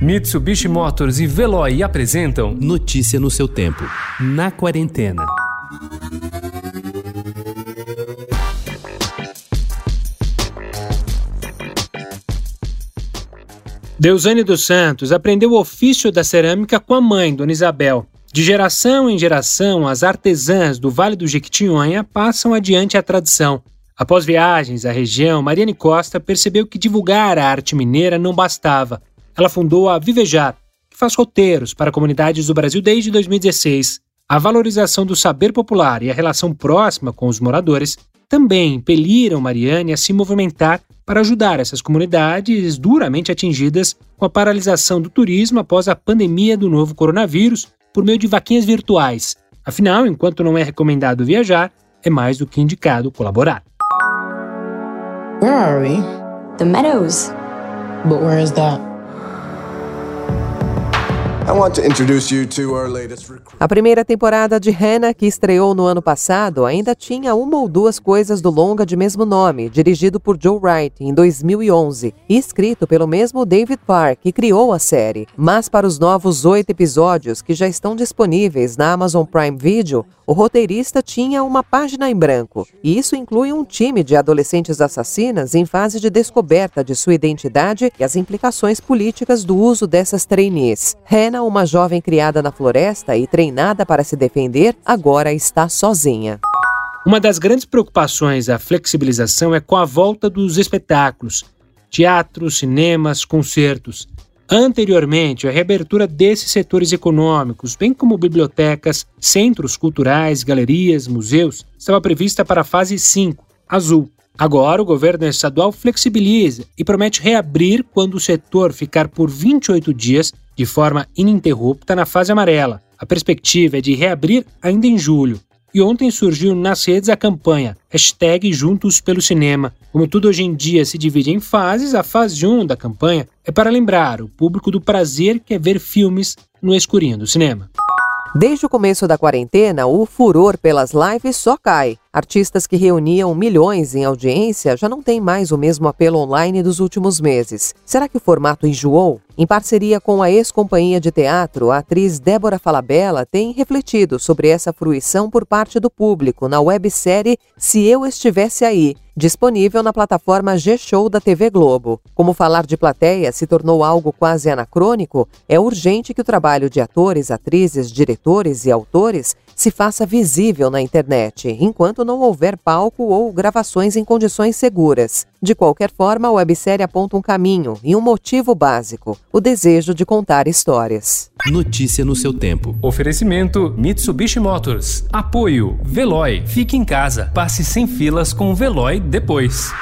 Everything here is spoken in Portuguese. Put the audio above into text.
Mitsubishi Motors e Veloy apresentam Notícia no seu tempo. Na quarentena. Deusane dos Santos aprendeu o ofício da cerâmica com a mãe, Dona Isabel. De geração em geração, as artesãs do Vale do Jequitinhonha passam adiante a tradição. Após viagens à região, Mariane Costa percebeu que divulgar a arte mineira não bastava. Ela fundou a Vivejar, que faz roteiros para comunidades do Brasil desde 2016. A valorização do saber popular e a relação próxima com os moradores também impeliram Mariane a se movimentar para ajudar essas comunidades duramente atingidas com a paralisação do turismo após a pandemia do novo coronavírus por meio de vaquinhas virtuais. Afinal, enquanto não é recomendado viajar, é mais do que indicado colaborar. Where are we? The Meadows. But where is that? A primeira temporada de Hannah, que estreou no ano passado, ainda tinha uma ou duas coisas do longa de mesmo nome, dirigido por Joe Wright em 2011 e escrito pelo mesmo David Park, que criou a série. Mas para os novos oito episódios que já estão disponíveis na Amazon Prime Video, o roteirista tinha uma página em branco, e isso inclui um time de adolescentes assassinas em fase de descoberta de sua identidade e as implicações políticas do uso dessas trainees. Hannah, uma jovem criada na floresta e treinada para se defender, agora está sozinha. Uma das grandes preocupações da flexibilização é com a volta dos espetáculos, teatros, cinemas, concertos. Anteriormente, a reabertura desses setores econômicos, bem como bibliotecas, centros culturais, galerias, museus, estava prevista para a fase 5, azul. Agora, o governo estadual flexibiliza e promete reabrir quando o setor ficar por 28 dias de forma ininterrupta na fase amarela. A perspectiva é de reabrir ainda em julho. E ontem surgiu nas redes a campanha hashtag Juntos pelo Cinema. Como tudo hoje em dia se divide em fases, a fase 1 da campanha é para lembrar o público do prazer que é ver filmes no escurinho do cinema. Desde o começo da quarentena, o furor pelas lives só cai. Artistas que reuniam milhões em audiência já não têm mais o mesmo apelo online dos últimos meses. Será que o formato enjoou? Em parceria com a ex-companhia de teatro, a atriz Débora Falabella tem refletido sobre essa fruição por parte do público na websérie Se Eu Estivesse Aí, disponível na plataforma G-Show da TV Globo. Como falar de plateia se tornou algo quase anacrônico, é urgente que o trabalho de atores, atrizes, diretores e autores se faça visível na internet, enquanto não houver palco ou gravações em condições seguras. De qualquer forma, a websérie aponta um caminho e um motivo básico: o desejo de contar histórias. Notícia no seu tempo. Oferecimento Mitsubishi Motors. Apoio Veloy. Fique em casa. Passe sem filas com o Veloy depois.